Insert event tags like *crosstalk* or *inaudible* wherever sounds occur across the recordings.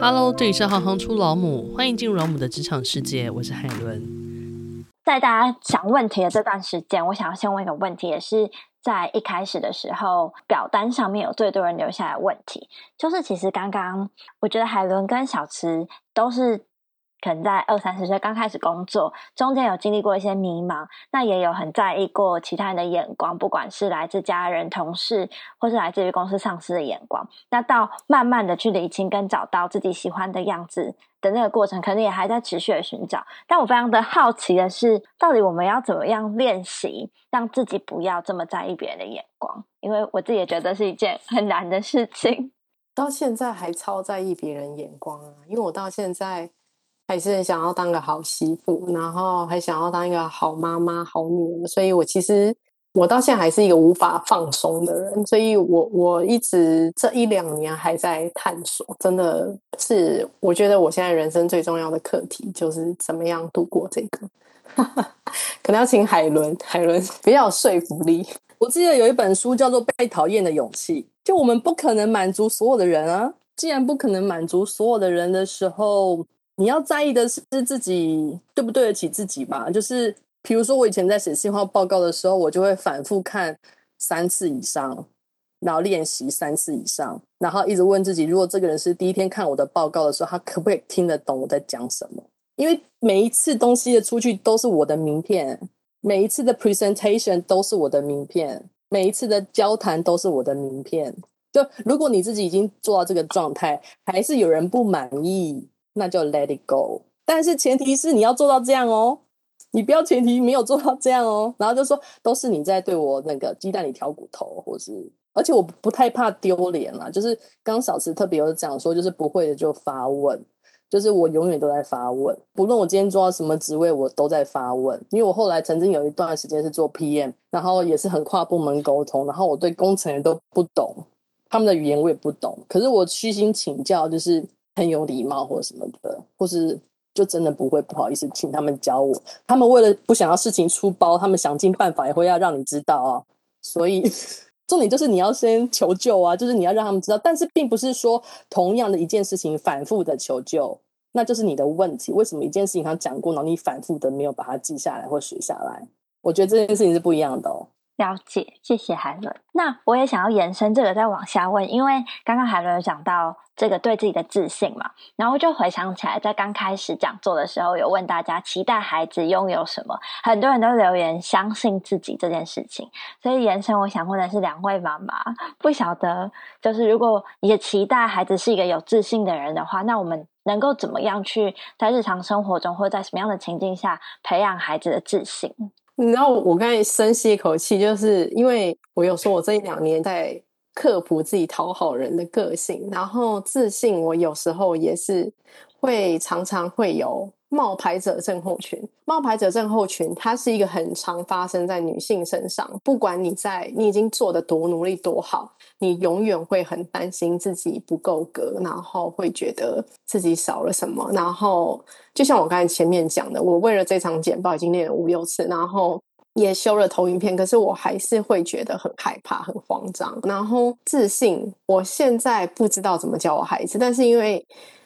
Hello，这里是行行出老母，欢迎进入老母的职场世界，我是海伦。在大家想问题的这段时间，我想要先问一个问题，也是在一开始的时候表单上面有最多人留下来问题，就是其实刚刚我觉得海伦跟小池都是。可能在二三十岁刚开始工作，中间有经历过一些迷茫，那也有很在意过其他人的眼光，不管是来自家人、同事，或是来自于公司上司的眼光。那到慢慢的去理清跟找到自己喜欢的样子的那个过程，可能也还在持续的寻找。但我非常的好奇的是，到底我们要怎么样练习，让自己不要这么在意别人的眼光？因为我自己也觉得是一件很难的事情。到现在还超在意别人眼光啊，因为我到现在。还是很想要当个好媳妇，然后还想要当一个好妈妈、好女儿，所以我其实我到现在还是一个无法放松的人，所以我我一直这一两年还在探索，真的是我觉得我现在人生最重要的课题就是怎么样度过这个，*laughs* 可能要请海伦，海伦比较有说服力。我记得有一本书叫做《被讨厌的勇气》，就我们不可能满足所有的人啊，既然不可能满足所有的人的时候。你要在意的是自己对不对得起自己吧？就是比如说，我以前在写信号报告的时候，我就会反复看三次以上，然后练习三次以上，然后一直问自己：如果这个人是第一天看我的报告的时候，他可不可以听得懂我在讲什么？因为每一次东西的出去都是我的名片，每一次的 presentation 都是我的名片，每一次的交谈都是我的名片。就如果你自己已经做到这个状态，还是有人不满意。那就 let it go，但是前提是你要做到这样哦，你不要前提没有做到这样哦，然后就说都是你在对我那个鸡蛋里挑骨头，或是，而且我不太怕丢脸啦，就是刚小池特别有讲说，就是不会的就发问，就是我永远都在发问，不论我今天做到什么职位，我都在发问，因为我后来曾经有一段时间是做 PM，然后也是很跨部门沟通，然后我对工程人都不懂，他们的语言我也不懂，可是我虚心请教，就是。很有礼貌或什么的，或是就真的不会不好意思请他们教我。他们为了不想要事情出包，他们想尽办法也会要让你知道啊。所以 *laughs* 重点就是你要先求救啊，就是你要让他们知道。但是并不是说同样的一件事情反复的求救，那就是你的问题。为什么一件事情他讲过，然后你反复的没有把它记下来或写下来？我觉得这件事情是不一样的哦。了解，谢谢海伦。那我也想要延伸这个再往下问，因为刚刚海伦有讲到这个对自己的自信嘛，然后就回想起来，在刚开始讲座的时候，有问大家期待孩子拥有什么，很多人都留言相信自己这件事情。所以延伸，我想问的是，两位妈妈不晓得，就是如果你的期待孩子是一个有自信的人的话，那我们能够怎么样去在日常生活中，或在什么样的情境下培养孩子的自信？你知道我刚才深吸一口气，就是因为我有说，我这一两年在克服自己讨好人的个性，然后自信，我有时候也是会常常会有。冒牌者症候群，冒牌者症候群，它是一个很常发生在女性身上。不管你在，你已经做得多努力多好，你永远会很担心自己不够格，然后会觉得自己少了什么。然后，就像我刚才前面讲的，我为了这场简报已经练了五六次，然后也修了投影片，可是我还是会觉得很害怕、很慌张。然后自信，我现在不知道怎么教我孩子，但是因为。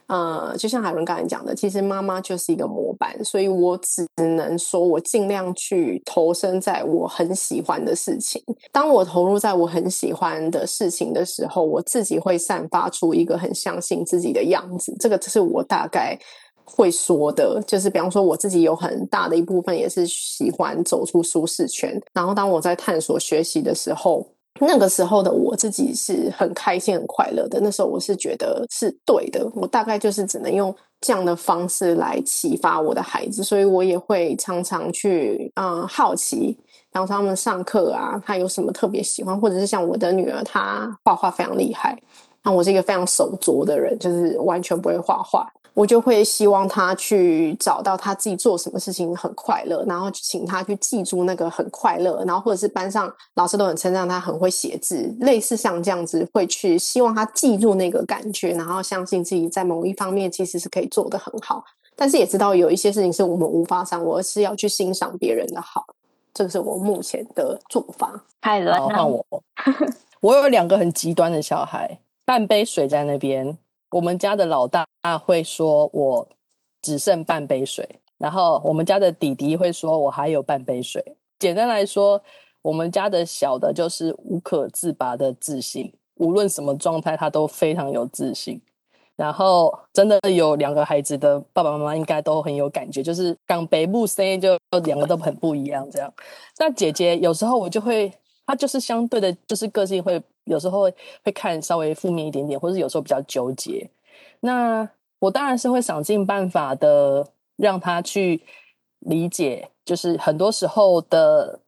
呃，就像海伦刚才讲的，其实妈妈就是一个模板，所以我只能说，我尽量去投身在我很喜欢的事情。当我投入在我很喜欢的事情的时候，我自己会散发出一个很相信自己的样子。这个是我大概会说的，就是比方说，我自己有很大的一部分也是喜欢走出舒适圈。然后，当我在探索学习的时候，那个时候的我自己是很开心、很快乐的。那时候我是觉得是对的。我大概就是只能用这样的方式来启发我的孩子，所以我也会常常去嗯好奇，然后他们上课啊，他有什么特别喜欢，或者是像我的女儿，她画画非常厉害。那我是一个非常手拙的人，就是完全不会画画。我就会希望他去找到他自己做什么事情很快乐，然后请他去记住那个很快乐，然后或者是班上老师都很称赞他很会写字，类似像这样子，会去希望他记住那个感觉，然后相信自己在某一方面其实是可以做得很好，但是也知道有一些事情是我们无法掌握，而是要去欣赏别人的好，这个是我目前的做法。太了，换我，*laughs* 我有两个很极端的小孩，半杯水在那边。我们家的老大会说我只剩半杯水，然后我们家的弟弟会说我还有半杯水。简单来说，我们家的小的就是无可自拔的自信，无论什么状态，他都非常有自信。然后真的有两个孩子的爸爸妈妈应该都很有感觉，就是港北部声音就两个都很不一样这样。那姐姐有时候我就会，她就是相对的，就是个性会有时候会看稍微负面一点点，或是有时候比较纠结。那我当然是会想尽办法的让他去理解，就是很多时候的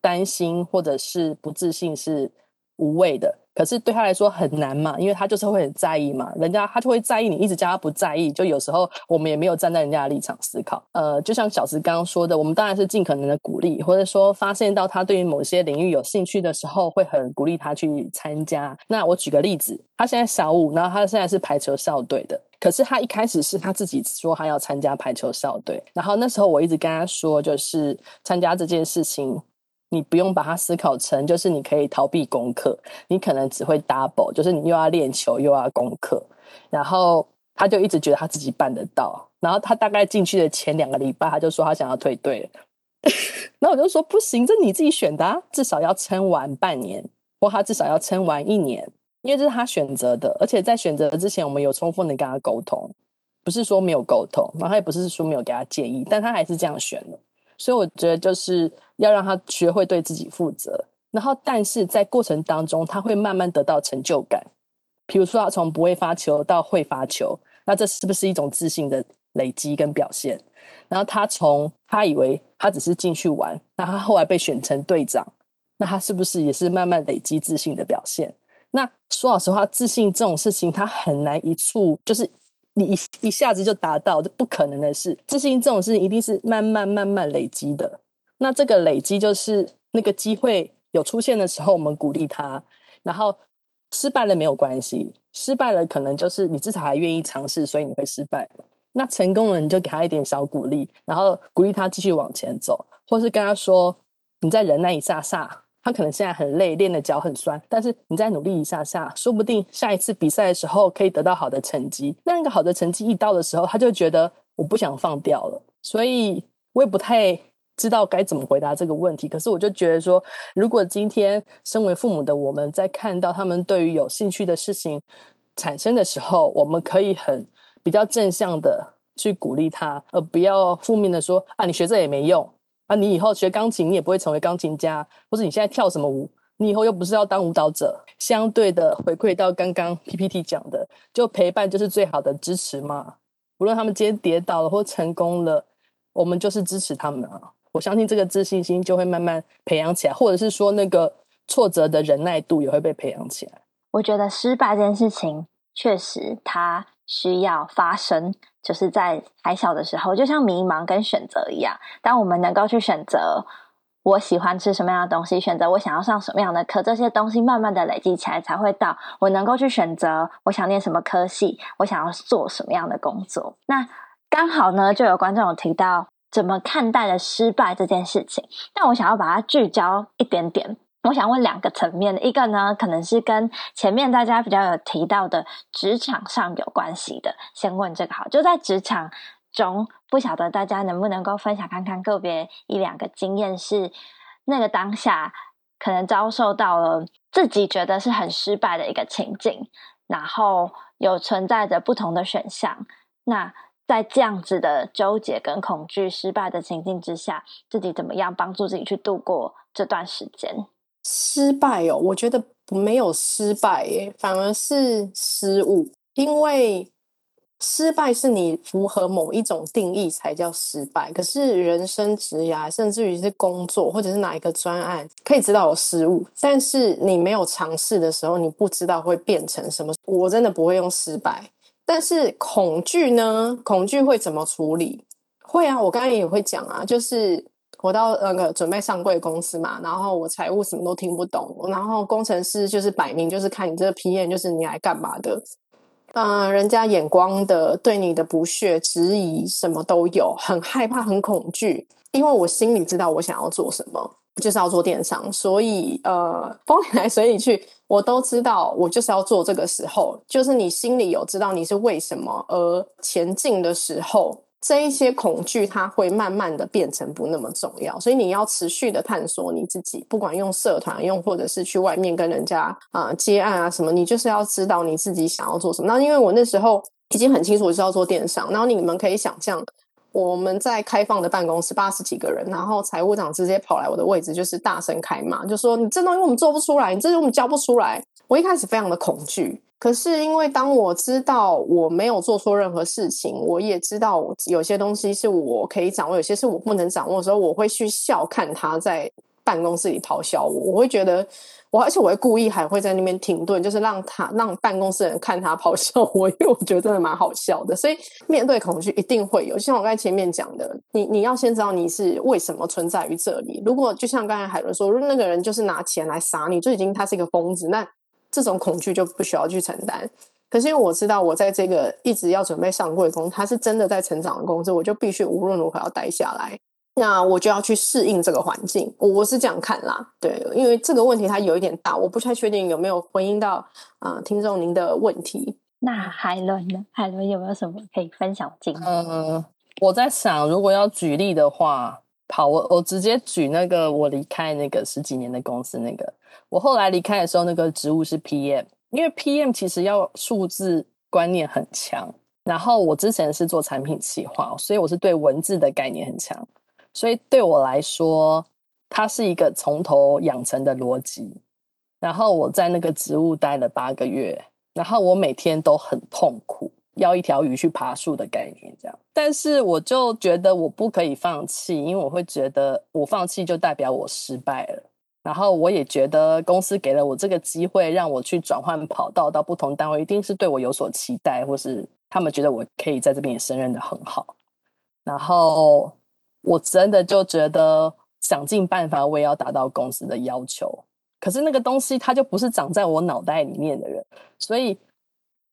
担心或者是不自信是无谓的。可是对他来说很难嘛，因为他就是会很在意嘛，人家他就会在意你，一直叫他不在意，就有时候我们也没有站在人家的立场思考。呃，就像小石刚刚说的，我们当然是尽可能的鼓励，或者说发现到他对于某些领域有兴趣的时候，会很鼓励他去参加。那我举个例子，他现在小五，然后他现在是排球校队的，可是他一开始是他自己说他要参加排球校队，然后那时候我一直跟他说，就是参加这件事情。你不用把它思考成，就是你可以逃避功课，你可能只会 double，就是你又要练球又要功课，然后他就一直觉得他自己办得到，然后他大概进去的前两个礼拜，他就说他想要退队了，*laughs* 然后我就说不行，这你自己选的啊，至少要撑完半年，或他至少要撑完一年，因为这是他选择的，而且在选择之前，我们有充分的跟他沟通，不是说没有沟通，然后他也不是说没有给他建议，但他还是这样选的。所以我觉得就是要让他学会对自己负责，然后但是在过程当中，他会慢慢得到成就感。比如说，他从不会发球到会发球，那这是不是一种自信的累积跟表现？然后他从他以为他只是进去玩，那他后来被选成队长，那他是不是也是慢慢累积自信的表现？那说老实话，自信这种事情，他很难一触就是。你一一下子就达到，这不可能的事。自信这种事情一定是慢慢慢慢累积的。那这个累积就是那个机会有出现的时候，我们鼓励他。然后失败了没有关系，失败了可能就是你至少还愿意尝试，所以你会失败。那成功了，你就给他一点小鼓励，然后鼓励他继续往前走，或是跟他说：“你再忍耐一下下。”他可能现在很累，练的脚很酸，但是你再努力一下下，说不定下一次比赛的时候可以得到好的成绩。那个好的成绩一到的时候，他就觉得我不想放掉了。所以我也不太知道该怎么回答这个问题。可是我就觉得说，如果今天身为父母的我们在看到他们对于有兴趣的事情产生的时候，我们可以很比较正向的去鼓励他，而不要负面的说啊，你学这也没用。啊，你以后学钢琴，你也不会成为钢琴家，或者你现在跳什么舞，你以后又不是要当舞蹈者。相对的回馈到刚刚 PPT 讲的，就陪伴就是最好的支持嘛。无论他们今天跌倒了或成功了，我们就是支持他们啊。我相信这个自信心就会慢慢培养起来，或者是说那个挫折的忍耐度也会被培养起来。我觉得失败这件事情，确实它需要发生。就是在还小的时候，就像迷茫跟选择一样。当我们能够去选择我喜欢吃什么样的东西，选择我想要上什么样的课，这些东西慢慢的累积起来，才会到我能够去选择我想念什么科系，我想要做什么样的工作。那刚好呢，就有观众有提到怎么看待了失败这件事情，但我想要把它聚焦一点点。我想问两个层面，一个呢，可能是跟前面大家比较有提到的职场上有关系的。先问这个好，就在职场中，不晓得大家能不能够分享看看个别一两个经验，是那个当下可能遭受到了自己觉得是很失败的一个情境，然后有存在着不同的选项。那在这样子的纠结跟恐惧、失败的情境之下，自己怎么样帮助自己去度过这段时间？失败哦，我觉得没有失败耶，反而是失误。因为失败是你符合某一种定义才叫失败。可是人生职涯，甚至于是工作，或者是哪一个专案，可以知道有失误，但是你没有尝试的时候，你不知道会变成什么。我真的不会用失败，但是恐惧呢？恐惧会怎么处理？会啊，我刚才也会讲啊，就是。我到那个准备上柜公司嘛，然后我财务什么都听不懂，然后工程师就是摆明就是看你这个 PM 就是你来干嘛的，嗯、人家眼光的对你的不屑、质疑什么都有，很害怕、很恐惧，因为我心里知道我想要做什么，就是要做电商，所以呃，风里 *laughs* 来水里去，我都知道，我就是要做这个时候，就是你心里有知道你是为什么而前进的时候，这一些恐惧它会慢慢的变成不那么重要。所以你要持续的探索你自己，不管用社团用，或者是去外面跟人家啊、接案啊什么，你就是要知道你自己想要做什么。那因为我那时候已经很清楚我是要做电商，然后你们可以想象。我们在开放的办公室，八十几个人，然后财务长直接跑来我的位置，就是大声开骂，就说：“你这东西我们做不出来，你这东西我们交不出来。”我一开始非常的恐惧，可是因为当我知道我没有做错任何事情，我也知道有些东西是我可以掌握，有些是我不能掌握的时候，我会去笑看他在办公室里咆哮我，我会觉得。我而且我会故意还会在那边停顿，就是让他让办公室人看他咆哮我，因为我觉得真的蛮好笑的。所以面对恐惧一定会有，像我刚才前面讲的，你你要先知道你是为什么存在于这里。如果就像刚才海伦说，如果那个人就是拿钱来杀你，就已经他是一个疯子，那这种恐惧就不需要去承担。可是因为我知道我在这个一直要准备上柜工，他是真的在成长的公司，我就必须无论如何要待下来。那我就要去适应这个环境，我是这样看啦。对，因为这个问题它有一点大，我不太确定有没有回应到啊、呃、听众您的问题。那海伦呢？海伦有没有什么可以分享经验？嗯，我在想，如果要举例的话，好，我我直接举那个我离开那个十几年的公司，那个我后来离开的时候，那个职务是 PM，因为 PM 其实要数字观念很强，然后我之前是做产品企划，所以我是对文字的概念很强。所以对我来说，它是一个从头养成的逻辑。然后我在那个植物待了八个月，然后我每天都很痛苦，要一条鱼去爬树的概念这样。但是我就觉得我不可以放弃，因为我会觉得我放弃就代表我失败了。然后我也觉得公司给了我这个机会，让我去转换跑道到不同单位，一定是对我有所期待，或是他们觉得我可以在这边也胜任得很好。然后。我真的就觉得想尽办法，我也要达到公司的要求。可是那个东西它就不是长在我脑袋里面的人，所以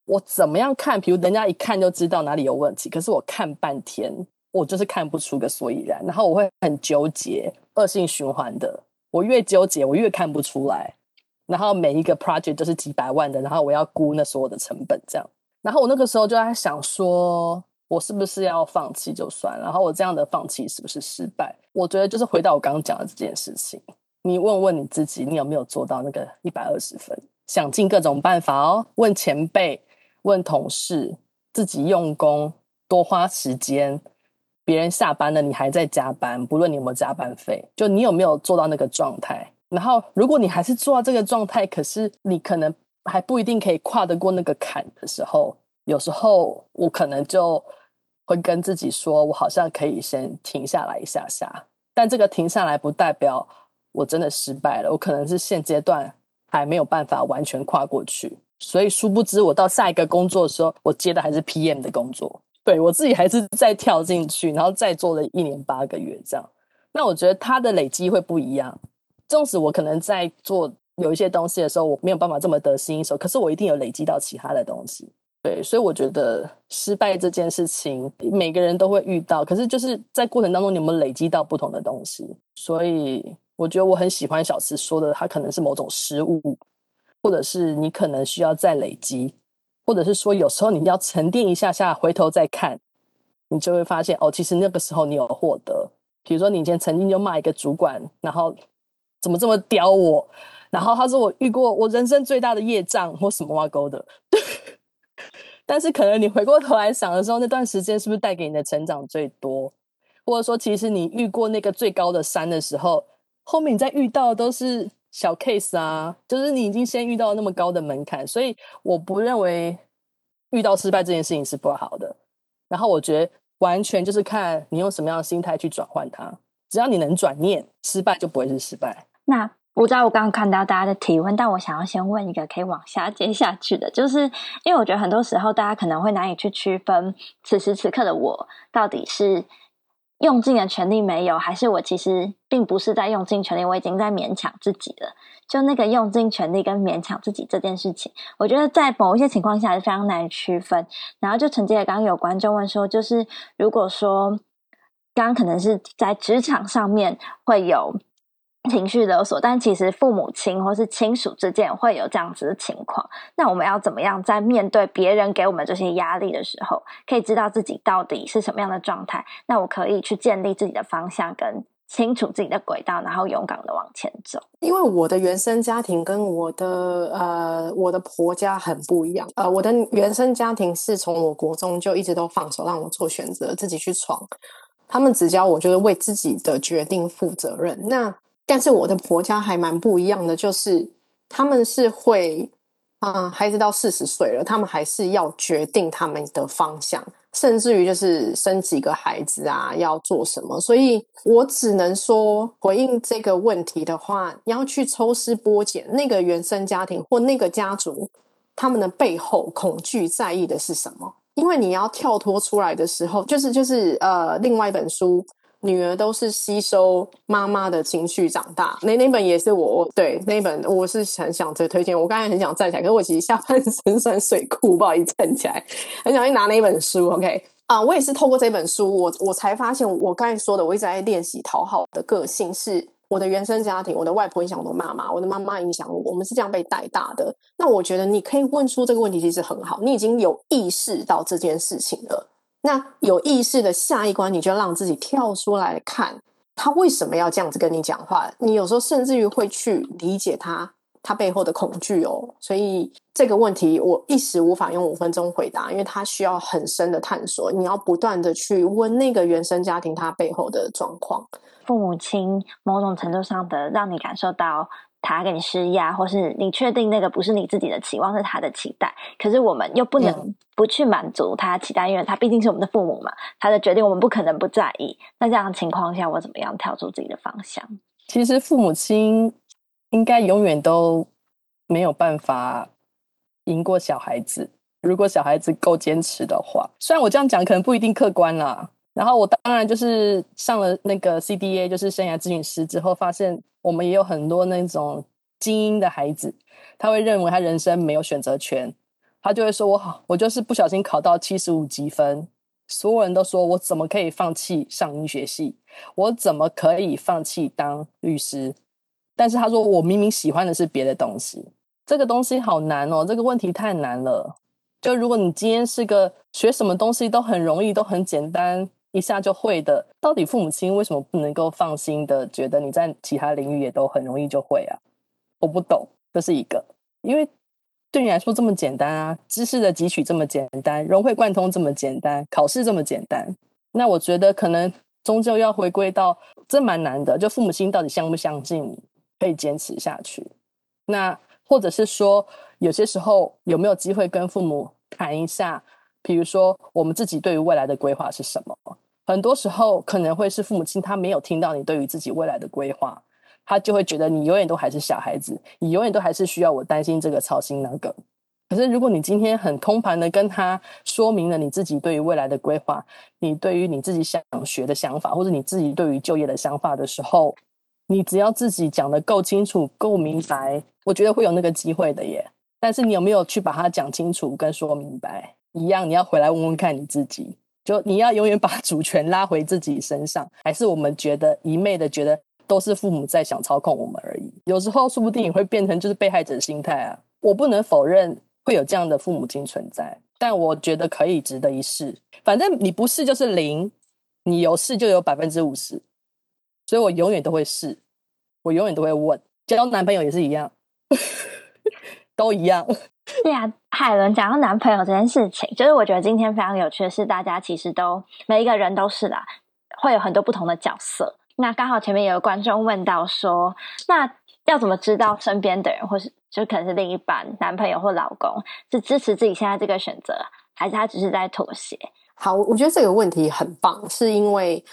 我怎么样看？比如人家一看就知道哪里有问题，可是我看半天，我就是看不出个所以然。然后我会很纠结，恶性循环的。我越纠结，我越看不出来。然后每一个 project 都是几百万的，然后我要估那所有的成本，这样。然后我那个时候就在想说。我是不是要放弃就算？然后我这样的放弃是不是失败？我觉得就是回到我刚刚讲的这件事情，你问问你自己，你有没有做到那个一百二十分？想尽各种办法哦，问前辈，问同事，自己用功，多花时间。别人下班了，你还在加班，不论你有没有加班费，就你有没有做到那个状态？然后，如果你还是做到这个状态，可是你可能还不一定可以跨得过那个坎的时候。有时候我可能就会跟自己说，我好像可以先停下来一下下，但这个停下来不代表我真的失败了，我可能是现阶段还没有办法完全跨过去，所以殊不知我到下一个工作的时候，我接的还是 PM 的工作，对，我自己还是再跳进去，然后再做了一年八个月这样。那我觉得它的累积会不一样，纵使我可能在做有一些东西的时候，我没有办法这么得心应手，可是我一定有累积到其他的东西。对，所以我觉得失败这件事情每个人都会遇到，可是就是在过程当中你有没有累积到不同的东西？所以我觉得我很喜欢小慈说的，他可能是某种失误，或者是你可能需要再累积，或者是说有时候你要沉淀一下下，回头再看，你就会发现哦，其实那个时候你有获得。比如说你以前曾经就骂一个主管，然后怎么这么刁我，然后他说我遇过我人生最大的业障或什么挖沟的。*laughs* 但是可能你回过头来想的时候，那段时间是不是带给你的成长最多？或者说，其实你遇过那个最高的山的时候，后面你再遇到都是小 case 啊，就是你已经先遇到那么高的门槛，所以我不认为遇到失败这件事情是不好的。然后我觉得完全就是看你用什么样的心态去转换它，只要你能转念，失败就不会是失败。那。我知道我刚刚看到大家的提问，但我想要先问一个可以往下接下去的，就是因为我觉得很多时候大家可能会难以去区分此时此刻的我到底是用尽了全力没有，还是我其实并不是在用尽全力，我已经在勉强自己了。就那个用尽全力跟勉强自己这件事情，我觉得在某一些情况下是非常难区分。然后就承接了刚刚有观众问说，就是如果说刚刚可能是在职场上面会有。情绪勒索，但其实父母亲或是亲属之间会有这样子的情况。那我们要怎么样在面对别人给我们这些压力的时候，可以知道自己到底是什么样的状态？那我可以去建立自己的方向，跟清楚自己的轨道，然后勇敢的往前走。因为我的原生家庭跟我的呃我的婆家很不一样。呃，我的原生家庭是从我国中就一直都放手让我做选择，自己去闯。他们只教我就是为自己的决定负责任。那但是我的婆家还蛮不一样的，就是他们是会，啊，孩子到四十岁了，他们还是要决定他们的方向，甚至于就是生几个孩子啊，要做什么。所以我只能说，回应这个问题的话，你要去抽丝剥茧，那个原生家庭或那个家族，他们的背后恐惧在意的是什么？因为你要跳脱出来的时候，就是就是呃，另外一本书。女儿都是吸收妈妈的情绪长大，那那本也是我对那本我是很想再推荐。我刚才很想站起来，可是我其实下半身酸水库，不好意思站起来，很想去拿那本书。OK 啊，我也是透过这本书，我我才发现我刚才说的，我一直在练习讨好的个性，是我的原生家庭，我的外婆影响我妈妈，我的妈妈影响我，我们是这样被带大的。那我觉得你可以问出这个问题，其实很好，你已经有意识到这件事情了。那有意识的下一关，你就让自己跳出来看他为什么要这样子跟你讲话。你有时候甚至于会去理解他，他背后的恐惧哦。所以这个问题我一时无法用五分钟回答，因为他需要很深的探索。你要不断的去问那个原生家庭他背后的状况。父母亲某种程度上的让你感受到。他给你施压，或是你确定那个不是你自己的期望，是他的期待。可是我们又不能不去满足他的期待，因为他毕竟是我们的父母嘛。他的决定我们不可能不在意。那这样的情况下，我怎么样跳出自己的方向？其实父母亲应该永远都没有办法赢过小孩子。如果小孩子够坚持的话，虽然我这样讲可能不一定客观啦。然后我当然就是上了那个 CDA，就是生涯咨询师之后，发现我们也有很多那种精英的孩子，他会认为他人生没有选择权，他就会说我好，我就是不小心考到七十五级分，所有人都说我怎么可以放弃上医学系，我怎么可以放弃当律师？但是他说我明明喜欢的是别的东西，这个东西好难哦，这个问题太难了。就如果你今天是个学什么东西都很容易，都很简单。一下就会的，到底父母亲为什么不能够放心的觉得你在其他领域也都很容易就会啊？我不懂，这是一个，因为对你来说这么简单啊，知识的汲取这么简单，融会贯通这么简单，考试这么简单，那我觉得可能终究要回归到这蛮难的，就父母亲到底相不相信你可以坚持下去？那或者是说，有些时候有没有机会跟父母谈一下？比如说，我们自己对于未来的规划是什么？很多时候可能会是父母亲他没有听到你对于自己未来的规划，他就会觉得你永远都还是小孩子，你永远都还是需要我担心这个操心那个。可是如果你今天很通盘的跟他说明了你自己对于未来的规划，你对于你自己想学的想法，或者你自己对于就业的想法的时候，你只要自己讲的够清楚、够明白，我觉得会有那个机会的耶。但是你有没有去把它讲清楚跟说明白？一样，你要回来问问看你自己。就你要永远把主权拉回自己身上，还是我们觉得一昧的觉得都是父母在想操控我们而已？有时候说不定你会变成就是被害者心态啊！我不能否认会有这样的父母亲存在，但我觉得可以值得一试。反正你不试就是零，你有试就有百分之五十，所以我永远都会试，我永远都会问。交男朋友也是一样，*laughs* 都一样。对啊，海伦讲到男朋友这件事情，就是我觉得今天非常有趣的是，大家其实都每一个人都是啦，会有很多不同的角色。那刚好前面有个观众问到说，那要怎么知道身边的人，或是就可能是另一半、男朋友或老公，是支持自己现在这个选择，还是他只是在妥协？好，我觉得这个问题很棒，是因为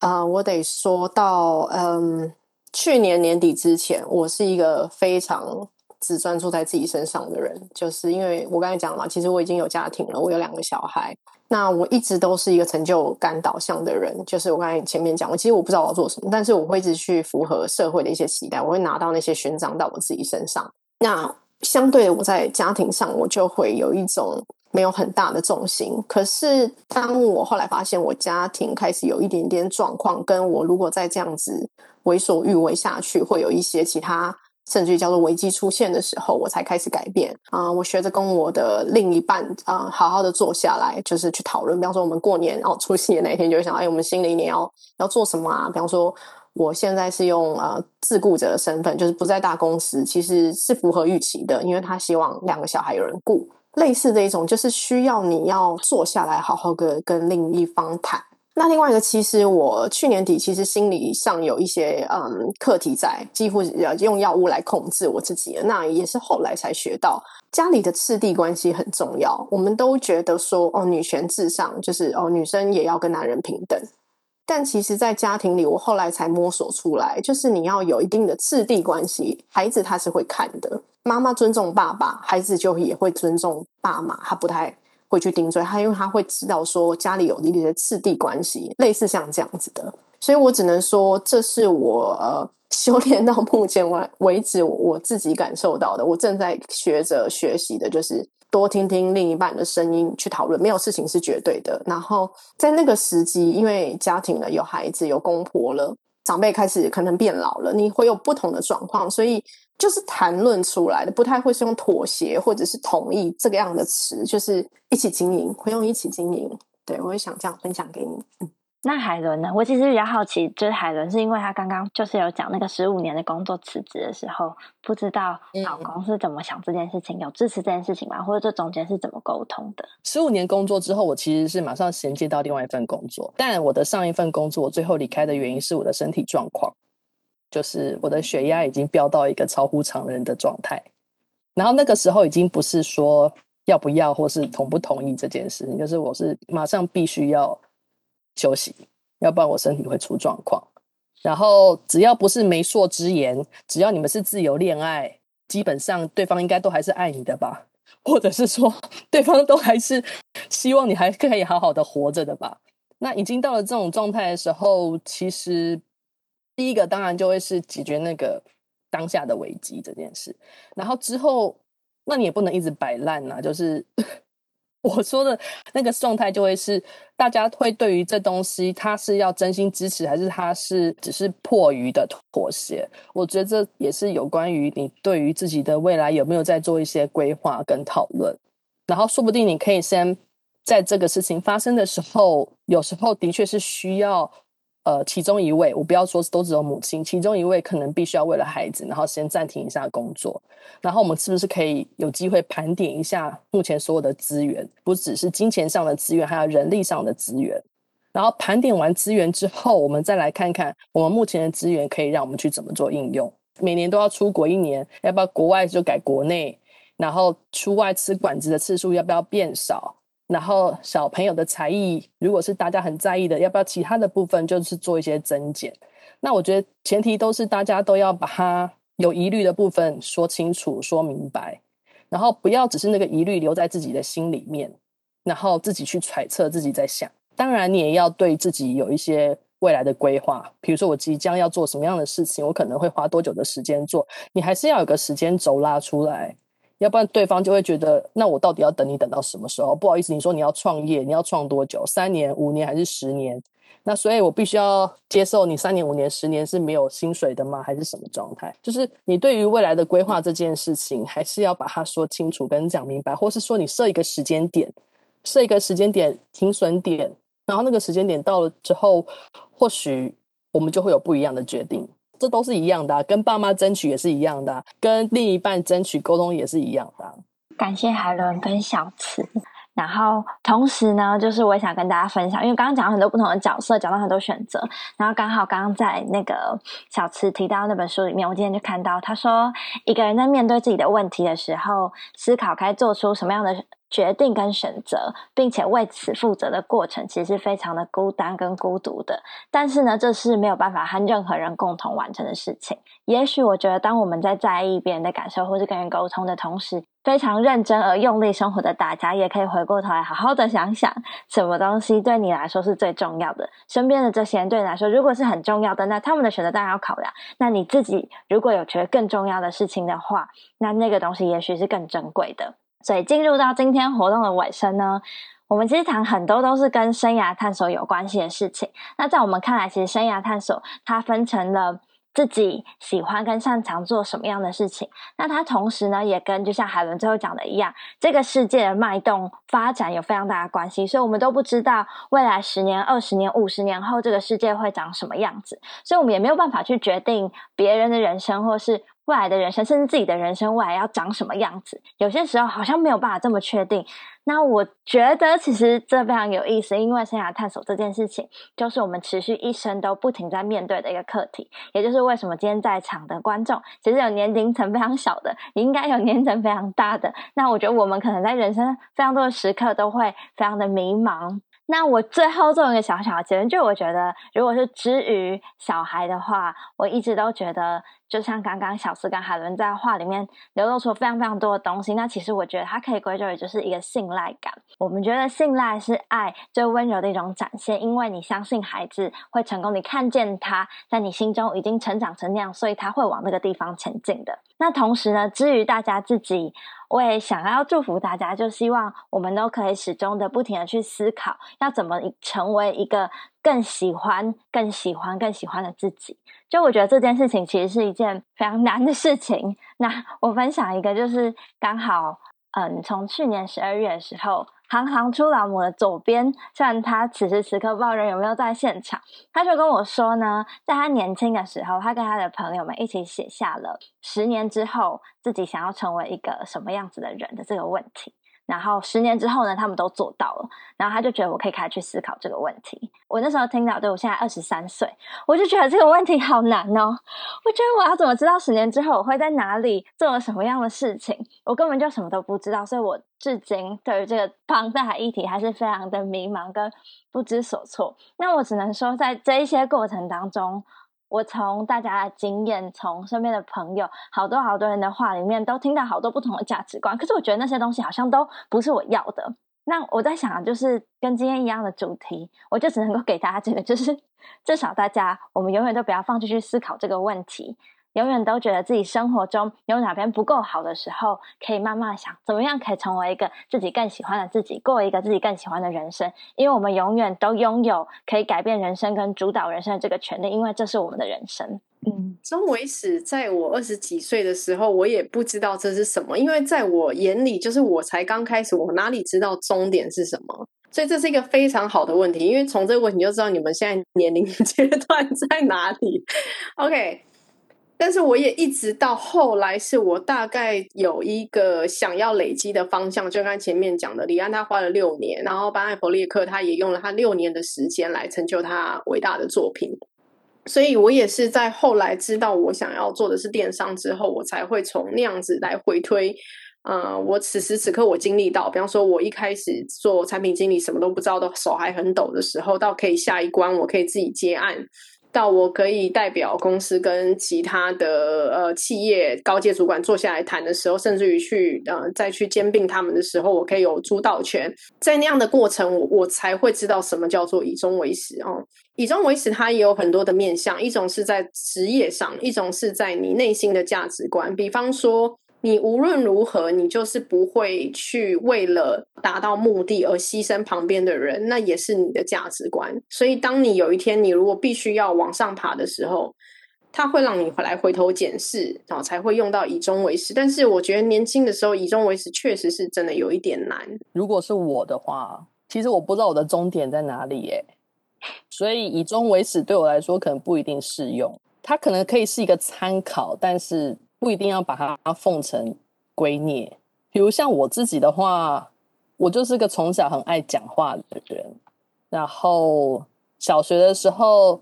啊、呃，我得说到，嗯，去年年底之前，我是一个非常。只专注在自己身上的人，就是因为我刚才讲了嘛，其实我已经有家庭了，我有两个小孩。那我一直都是一个成就感导向的人，就是我刚才前面讲，我其实我不知道我要做什么，但是我会一直去符合社会的一些期待，我会拿到那些勋章到我自己身上。那相对，我在家庭上，我就会有一种没有很大的重心。可是当我后来发现我家庭开始有一点点状况，跟我如果再这样子。为所欲为下去，会有一些其他。甚至于叫做危机出现的时候，我才开始改变啊、我学着跟我的另一半啊、好好的坐下来，就是去讨论。比方说，我们过年哦，除夕的那一天，就会想，哎，我们新的一年要要做什么啊？比方说，我现在是用呃自雇者的身份，就是不在大公司，其实是符合预期的，因为他希望两个小孩有人顾。类似这一种，就是需要你要坐下来，好好的跟另一方谈。那另外一个，其实我去年底其实心理上有一些嗯课题在，几乎要用药物来控制我自己。那也是后来才学到，家里的次第关系很重要。我们都觉得说，哦，女权至上，就是哦，女生也要跟男人平等。但其实，在家庭里，我后来才摸索出来，就是你要有一定的次第关系，孩子他是会看的。妈妈尊重爸爸，孩子就也会尊重爸妈，他不太。会去顶嘴，他因为他会知道说家里有一些次第关系，类似像这样子的，所以我只能说这是我呃修炼到目前为为止我自己感受到的，我正在学着学习的，就是多听听另一半的声音去讨论，没有事情是绝对的。然后在那个时机，因为家庭了，有孩子，有公婆了，长辈开始可能变老了，你会有不同的状况，所以。就是谈论出来的，不太会是用妥协或者是同意这个样的词，就是一起经营，会用一起经营。对，我也想这样分享给你。嗯。那海伦呢？我其实比较好奇，就是海伦是因为她刚刚就是有讲那个十五年的工作辞职的时候，不知道老公是怎么想这件事情，嗯、有支持这件事情吗？或者这中间是怎么沟通的？十五年工作之后，我其实是马上衔接到另外一份工作，但我的上一份工作我最后离开的原因是我的身体状况。就是我的血压已经飙到一个超乎常人的状态，然后那个时候已经不是说要不要或是同不同意这件事情，就是我是马上必须要休息，要不然我身体会出状况。然后只要不是媒妁之言，只要你们是自由恋爱，基本上对方应该都还是爱你的吧，或者是说 *laughs* 对方都还是希望你还可以好好的活着的吧。那已经到了这种状态的时候，其实。第一个当然就会是解决那个当下的危机这件事，然后之后，那你也不能一直摆烂呐。就是我说的那个状态，就会是大家会对于这东西，他是要真心支持，还是他是只是迫于的妥协？我觉得这也是有关于你对于自己的未来有没有在做一些规划跟讨论。然后说不定你可以先在这个事情发生的时候，有时候的确是需要。呃，其中一位，我不要说都只有母亲，其中一位可能必须要为了孩子，然后先暂停一下工作，然后我们是不是可以有机会盘点一下目前所有的资源，不只是金钱上的资源，还有人力上的资源。然后盘点完资源之后，我们再来看看我们目前的资源可以让我们去怎么做应用。每年都要出国一年，要不要国外就改国内？然后出外吃馆子的次数要不要变少？然后小朋友的才艺，如果是大家很在意的，要不要其他的部分就是做一些增减？那我觉得前提都是大家都要把它有疑虑的部分说清楚、说明白，然后不要只是那个疑虑留在自己的心里面，然后自己去揣测、自己在想。当然，你也要对自己有一些未来的规划，比如说我即将要做什么样的事情，我可能会花多久的时间做，你还是要有个时间轴拉出来。要不然对方就会觉得，那我到底要等你等到什么时候？不好意思，你说你要创业，你要创多久？三年、五年还是十年？那所以我必须要接受你三年、五年、十年是没有薪水的吗？还是什么状态？就是你对于未来的规划这件事情，还是要把它说清楚跟讲明白，或是说你设一个时间点，设一个时间点停损点，然后那个时间点到了之后，或许我们就会有不一样的决定。这都是一样的啊，跟爸妈争取也是一样的，跟另一半争取沟通也是一样的。感谢海伦跟小慈，然后同时呢，就是我也想跟大家分享，因为刚刚讲了很多不同的角色，讲到很多选择，然后刚好刚刚在那个小慈提到那本书里面，我今天就看到他说，一个人在面对自己的问题的时候，思考该做出什么样的。决定跟选择，并且为此负责的过程，其实是非常的孤单跟孤独的。但是呢，这是没有办法和任何人共同完成的事情。也许我觉得，当我们在在意别人的感受，或是跟人沟通的同时，非常认真而用力生活的大家，也可以回过头来好好的想想，什么东西对你来说是最重要的。身边的这些人对你来说，如果是很重要的，那他们的选择当然要考量。那你自己如果有觉得更重要的事情的话，那那个东西也许是更珍贵的。所以进入到今天活动的尾声呢，我们其实谈很多都是跟生涯探索有关系的事情。那在我们看来，其实生涯探索它分成了自己喜欢跟擅长做什么样的事情。那他同时呢，也跟就像海伦最后讲的一样，这个世界的脉动发展有非常大的关系，所以我们都不知道未来十年、二十年、五十年后这个世界会长什么样子，所以我们也没有办法去决定别人的人生，或是。未来的人生，甚至自己的人生未来要长什么样子，有些时候好像没有办法这么确定。那我觉得其实这非常有意思，因为生涯探索这件事情，就是我们持续一生都不停在面对的一个课题。也就是为什么今天在场的观众，其实有年龄层非常小的，也应该有年龄层非常大的。那我觉得我们可能在人生非常多的时刻都会非常的迷茫。那我最后做一个小小的结论，就我觉得，如果是之于小孩的话，我一直都觉得，就像刚刚小思跟海伦在画里面流露出非常非常多的东西。那其实我觉得它可以归咎于就是一个信赖感。我们觉得信赖是爱最温柔的一种展现，因为你相信孩子会成功，你看见他在你心中已经成长成那样，所以他会往那个地方前进的。那同时呢，至于大家自己，我也想要祝福大家，就希望我们都可以始终的不停的去思考，要怎么成为一个更喜欢、更喜欢、更喜欢的自己。就我觉得这件事情其实是一件非常难的事情。那我分享一个，就是刚好，嗯，从去年十二月的时候。行行出老母的左边，虽然他此时此刻不知道人有没有在现场，他就跟我说呢，在他年轻的时候，他跟他的朋友们一起写下了十年之后自己想要成为一个什么样子的人的这个问题。然后十年之后呢，他们都做到了。然后他就觉得我可以开始去思考这个问题。我那时候听到，对，我现在二十三岁，我就觉得这个问题好难哦。我觉得我要怎么知道十年之后我会在哪里做了什么样的事情？我根本就什么都不知道，所以我至今对于这个庞大的议题还是非常的迷茫跟不知所措。那我只能说，在这一些过程当中。我从大家的经验，从身边的朋友，好多好多人的话里面，都听到好多不同的价值观。可是我觉得那些东西好像都不是我要的。那我在想，就是跟今天一样的主题，我就只能够给大家这个，就是 *laughs* 至少大家，我们永远都不要放弃去思考这个问题。永远都觉得自己生活中有哪边不够好的时候，可以慢慢想怎么样可以成为一个自己更喜欢的自己，过一个自己更喜欢的人生。因为我们永远都拥有可以改变人生跟主导人生的这个权利，因为这是我们的人生。嗯，终为始，在我二十几岁的时候，我也不知道这是什么，因为在我眼里，就是我才刚开始，我哪里知道终点是什么？所以这是一个非常好的问题，因为从这个问题就知道你们现在年龄阶段在哪里。*laughs* OK。但是我也一直到后来，是我大概有一个想要累积的方向，就刚前面讲的，李安他花了六年，然后班艾佛列克他也用了他六年的时间来成就他伟大的作品。所以我也是在后来知道我想要做的是电商之后，我才会从那样子来回推。呃，我此时此刻我经历到，比方说我一开始做产品经理，什么都不知道的手还很抖的时候，到可以下一关，我可以自己接案。到我可以代表公司跟其他的呃企业高阶主管坐下来谈的时候，甚至于去呃再去兼并他们的时候，我可以有主导权。在那样的过程，我我才会知道什么叫做以终为始哦。以终为始，它也有很多的面向，一种是在职业上，一种是在你内心的价值观。比方说。你无论如何，你就是不会去为了达到目的而牺牲旁边的人，那也是你的价值观。所以，当你有一天你如果必须要往上爬的时候，它会让你回来回头检视，然后才会用到以终为始。但是，我觉得年轻的时候以终为始确实是真的有一点难。如果是我的话，其实我不知道我的终点在哪里耶，所以以终为始对我来说可能不一定适用。它可能可以是一个参考，但是。不一定要把它奉成圭臬。比如像我自己的话，我就是个从小很爱讲话的人。然后小学的时候，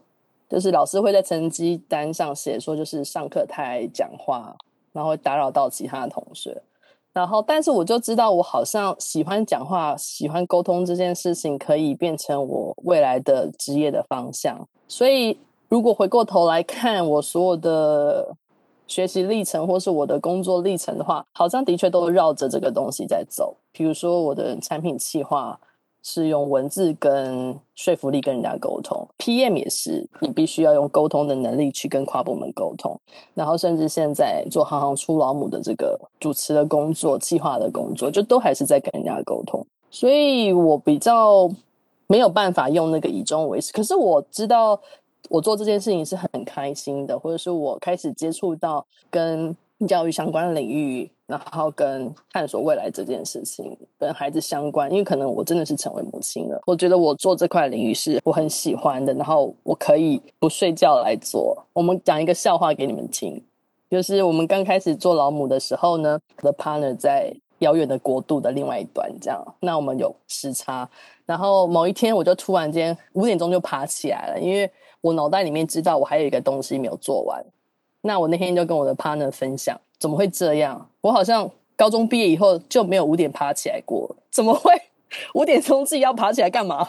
就是老师会在成绩单上写说，就是上课太爱讲话，然后会打扰到其他的同学。然后，但是我就知道，我好像喜欢讲话、喜欢沟通这件事情，可以变成我未来的职业的方向。所以，如果回过头来看我所有的。学习历程或是我的工作历程的话，好像的确都绕着这个东西在走。比如说，我的产品企划是用文字跟说服力跟人家沟通，PM 也是，你必须要用沟通的能力去跟跨部门沟通。然后，甚至现在做行行出老母的这个主持的工作、企划的工作，就都还是在跟人家沟通。所以我比较没有办法用那个以终为始，可是我知道。我做这件事情是很开心的，或者是我开始接触到跟教育相关的领域，然后跟探索未来这件事情跟孩子相关，因为可能我真的是成为母亲了，我觉得我做这块领域是我很喜欢的，然后我可以不睡觉来做。我们讲一个笑话给你们听，就是我们刚开始做老母的时候呢，，The partner 在。遥远的国度的另外一端，这样，那我们有时差。然后某一天，我就突然间五点钟就爬起来了，因为我脑袋里面知道我还有一个东西没有做完。那我那天就跟我的 partner 分享，怎么会这样？我好像高中毕业以后就没有五点爬起来过，怎么会 *laughs* 五点钟自己要爬起来干嘛？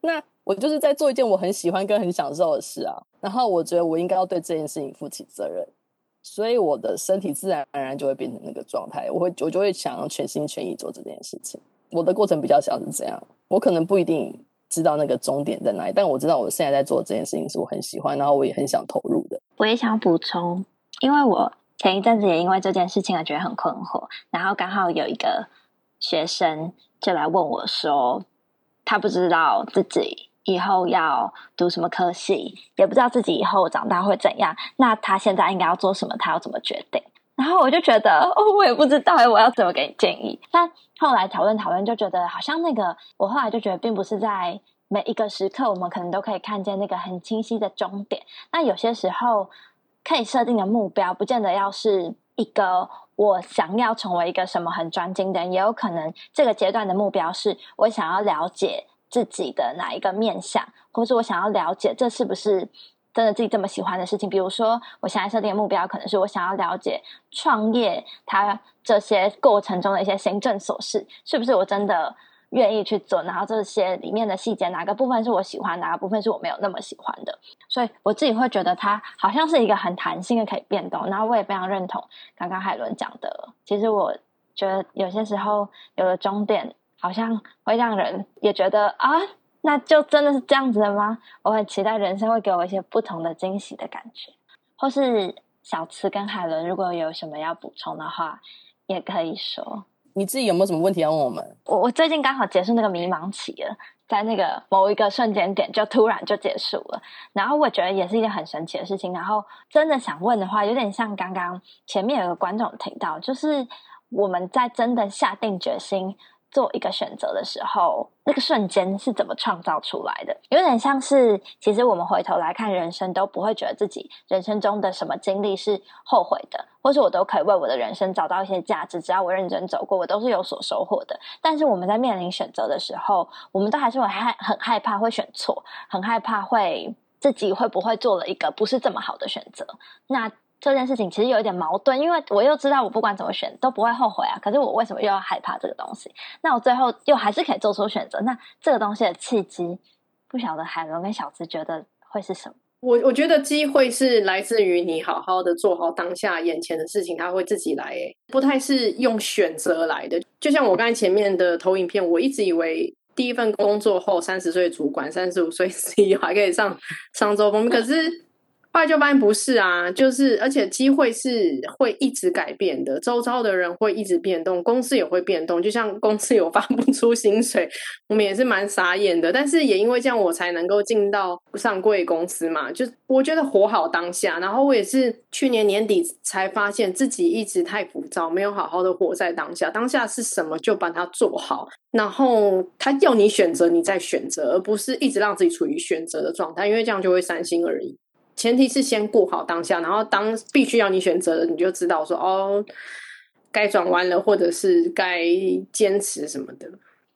那我就是在做一件我很喜欢跟很享受的事啊。然后我觉得我应该要对这件事情负起责任。所以我的身体自然而然就会变成那个状态，我会我就会想要全心全意做这件事情。我的过程比较像是这样，我可能不一定知道那个终点在哪里，但我知道我现在在做这件事情是我很喜欢，然后我也很想投入的。我也想补充，因为我前一阵子也因为这件事情而觉得很困惑，然后刚好有一个学生就来问我说，他不知道自己。以后要读什么科系，也不知道自己以后长大会怎样。那他现在应该要做什么？他要怎么决定？然后我就觉得，哦，我也不知道，我要怎么给你建议？但后来讨论讨论，就觉得好像那个，我后来就觉得，并不是在每一个时刻，我们可能都可以看见那个很清晰的终点。那有些时候，可以设定的目标，不见得要是一个我想要成为一个什么很专精的人，也有可能这个阶段的目标是我想要了解。自己的哪一个面向，或是我想要了解这是不是真的自己这么喜欢的事情？比如说，我现在设定的目标可能是我想要了解创业它这些过程中的一些行政琐事，是不是我真的愿意去做？然后这些里面的细节，哪个部分是我喜欢，哪个部分是我没有那么喜欢的？所以我自己会觉得它好像是一个很弹性的可以变动。然后我也非常认同刚刚海伦讲的，其实我觉得有些时候有了终点。好像会让人也觉得啊，那就真的是这样子的吗？我很期待人生会给我一些不同的惊喜的感觉。或是小慈跟海伦，如果有什么要补充的话，也可以说。你自己有没有什么问题要问我们？我我最近刚好结束那个迷茫期了，在那个某一个瞬间点就突然就结束了。然后我觉得也是一件很神奇的事情。然后真的想问的话，有点像刚刚前面有个观众提到，就是我们在真的下定决心。做一个选择的时候，那个瞬间是怎么创造出来的？有点像是，其实我们回头来看人生，都不会觉得自己人生中的什么经历是后悔的，或是我都可以为我的人生找到一些价值。只要我认真走过，我都是有所收获的。但是我们在面临选择的时候，我们都还是会害很害怕会选错，很害怕会自己会不会做了一个不是这么好的选择。那这件事情其实有一点矛盾，因为我又知道我不管怎么选都不会后悔啊，可是我为什么又要害怕这个东西？那我最后又还是可以做出选择，那这个东西的契机，不晓得海伦跟小慈觉得会是什么？我我觉得机会是来自于你好好的做好当下眼前的事情，它会自己来，诶，不太是用选择来的。就像我刚才前面的投影片，我一直以为第一份工作后三十岁主管，三十五岁 CEO 还可以上上周封面，可是。后来就发现不是啊，就是而且机会是会一直改变的，周遭的人会一直变动，公司也会变动。就像公司有发不出薪水，我们也是蛮傻眼的。但是也因为这样，我才能够进到上柜公司嘛。就我觉得活好当下，然后我也是去年年底才发现自己一直太浮躁，没有好好的活在当下。当下是什么就把它做好，然后他要你选择，你再选择，而不是一直让自己处于选择的状态，因为这样就会三心二意。前提是先过好当下，然后当必须要你选择的，你就知道说哦，该转弯了，或者是该坚持什么的。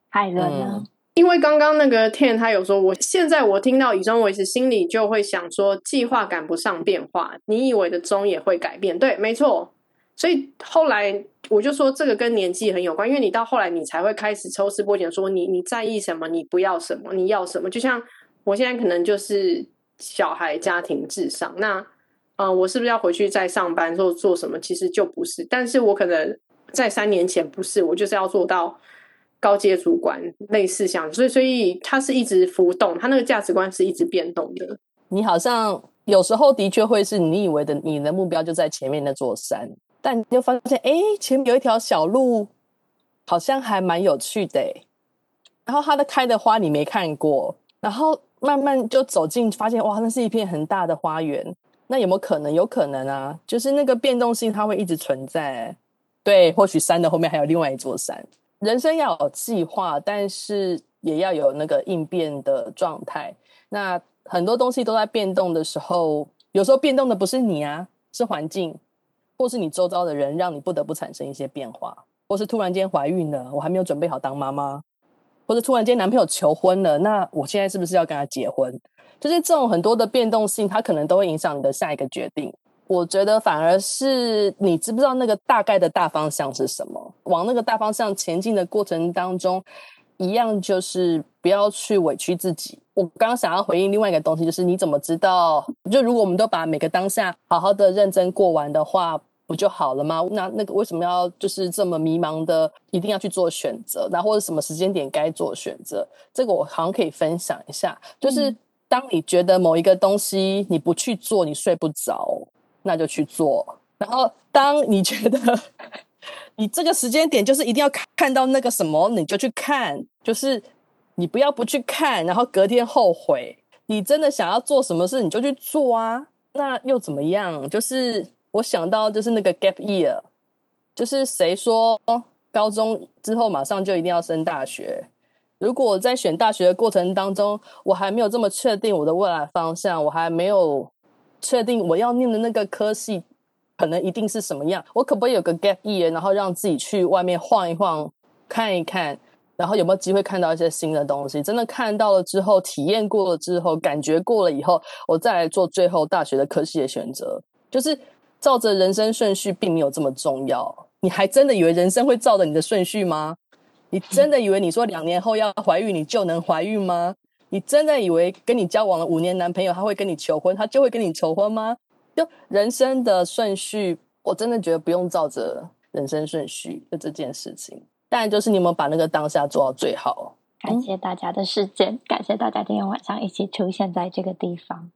海伦呢？因为刚刚那个 Ten 他有说，我现在我听到以终为始，心里就会想说，计划赶不上变化，你以为的终也会改变。对，没错。所以后来我就说，这个跟年纪很有关，因为你到后来你才会开始抽丝剥茧，说你你在意什么，你不要什么，你要什么。就像我现在可能就是。小孩家庭至上，那，嗯、我是不是要回去再上班做做什么？其实就不是，但是我可能在三年前不是，我就是要做到高阶主管，类似像，所以所以他是一直浮动，他那个价值观是一直变动的。你好像有时候的确会是你以为的，你的目标就在前面那座山，但你就发现，哎，前面有一条小路，好像还蛮有趣的，然后它的开的花你没看过，然后。慢慢就走进，发现哇，那是一片很大的花园。那有没有可能？有可能啊，就是那个变动性它会一直存在。对，或许山的后面还有另外一座山。人生要有计划，但是也要有那个应变的状态。那很多东西都在变动的时候，有时候变动的不是你啊，是环境，或是你周遭的人，让你不得不产生一些变化。或是突然间怀孕了，我还没有准备好当妈妈；或者突然间男朋友求婚了，那我现在是不是要跟他结婚？就是这种很多的变动性，它可能都会影响你的下一个决定。我觉得反而是你知不知道那个大概的大方向是什么？往那个大方向前进的过程当中，一样就是不要去委屈自己。我刚刚想要回应另外一个东西，就是你怎么知道？就如果我们都把每个当下好好的认真过完的话，不就好了吗？那那个为什么要就是这么迷茫的，一定要去做选择？那或者什么时间点该做选择？这个我好像可以分享一下。就是当你觉得某一个东西你不去做，你睡不着。那就去做，然后当你觉得 *laughs* 你这个时间点就是一定要看到那个什么，你就去看，就是你不要不去看，然后隔天后悔。你真的想要做什么事，你就去做啊。那又怎么样？就是我想到就是那个 gap year，就是谁说高中之后马上就一定要升大学？如果在选大学的过程当中，我还没有这么确定我的未来方向，我还没有。确定我要念的那个科系，可能一定是什么样？我可不可以有个 gap year，然后让自己去外面晃一晃，看一看，然后有没有机会看到一些新的东西？真的看到了之后，体验过了之后，感觉过了以后，我再来做最后大学的科系的选择。就是照着人生顺序，并没有这么重要。你还真的以为人生会照着你的顺序吗？你真的以为你说两年后要怀孕，你就能怀孕吗？你真的以为跟你交往了五年男朋友，他会跟你求婚，他就会跟你求婚吗？就人生的顺序，我真的觉得不用照着人生顺序的这件事情。当然，就是你有没有把那个当下做到最好。感谢大家的时间，感谢大家今天晚上一起出现在这个地方。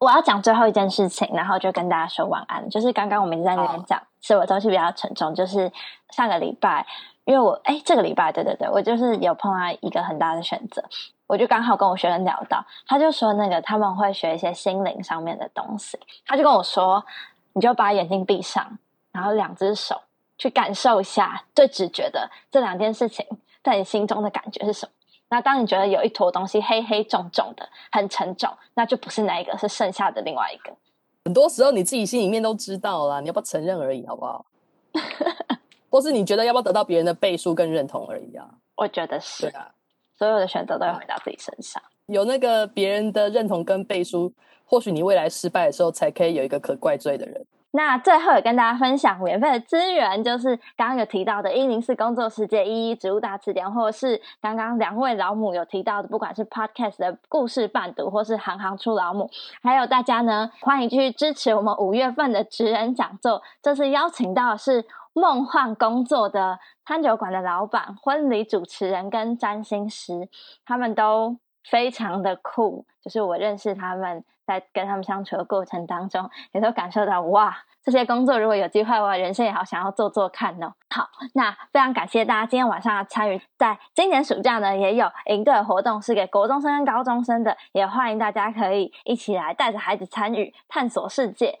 我要讲最后一件事情，然后就跟大家说晚安。就是刚刚我们一直在那边讲，是我东西比较沉重。就是上个礼拜，因为我哎，这个礼拜对对对，我就是有碰到一个很大的选择。我就刚好跟我学生聊到，他就说那个他们会学一些心灵上面的东西，他就跟我说，你就把眼睛闭上，然后两只手去感受一下最直觉的这两件事情在你心中的感觉是什么。那当你觉得有一坨东西黑黑重重的，很沉重，那就不是那一个，是剩下的另外一个。很多时候你自己心里面都知道啦，你要不要承认而已，好不好？*laughs* 或是你觉得要不要得到别人的背书跟认同而已啊？我觉得是啊。所有的选择都要回到自己身上，有那个别人的认同跟背书，或许你未来失败的时候，才可以有一个可怪罪的人。那最后也跟大家分享免费的资源，就是刚刚有提到的一零四工作世界一一植物大词典，或者是刚刚两位老母有提到的，不管是 Podcast 的故事伴读，或是行行出老母，还有大家呢，欢迎继续支持我们五月份的职人讲座，这次邀请到的是。梦幻工作的餐酒馆的老板、婚礼主持人跟占星师，他们都非常的酷。就是我认识他们，在跟他们相处的过程当中，也都感受到哇，这些工作如果有机会，我人生也好想要做做看哦。好，那非常感谢大家今天晚上的参与。在今年暑假呢，也有营队活动是给国中生跟高中生的，也欢迎大家可以一起来带着孩子参与探索世界。